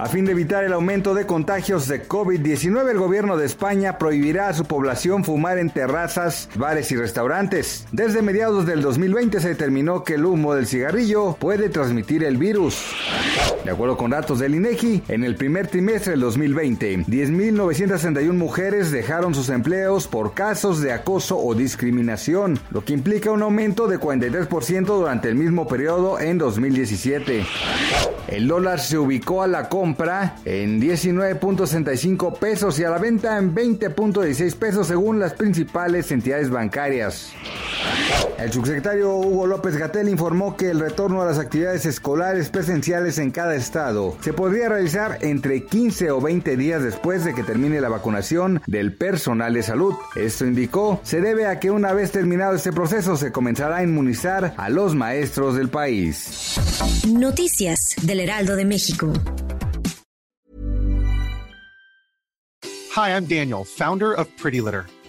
A fin de evitar el aumento de contagios de COVID-19, el gobierno de España prohibirá a su población fumar en terrazas, bares y restaurantes. Desde mediados del 2020 se determinó que el humo del cigarrillo puede transmitir el virus. De acuerdo con datos del INEGI, en el primer trimestre del 2020, 10.961 mujeres dejaron sus empleos por casos de acoso o discriminación, lo que implica un aumento de 43% durante el mismo periodo en 2017. El dólar se ubicó a la compra en 19.65 pesos y a la venta en 20.16 pesos según las principales entidades bancarias. El subsecretario Hugo López Gatel informó que el retorno a las actividades escolares presenciales en cada estado se podría realizar entre 15 o 20 días después de que termine la vacunación del personal de salud. Esto indicó se debe a que una vez terminado este proceso se comenzará a inmunizar a los maestros del país. Noticias del Heraldo de México. Hi, I'm Daniel, founder of Pretty Litter.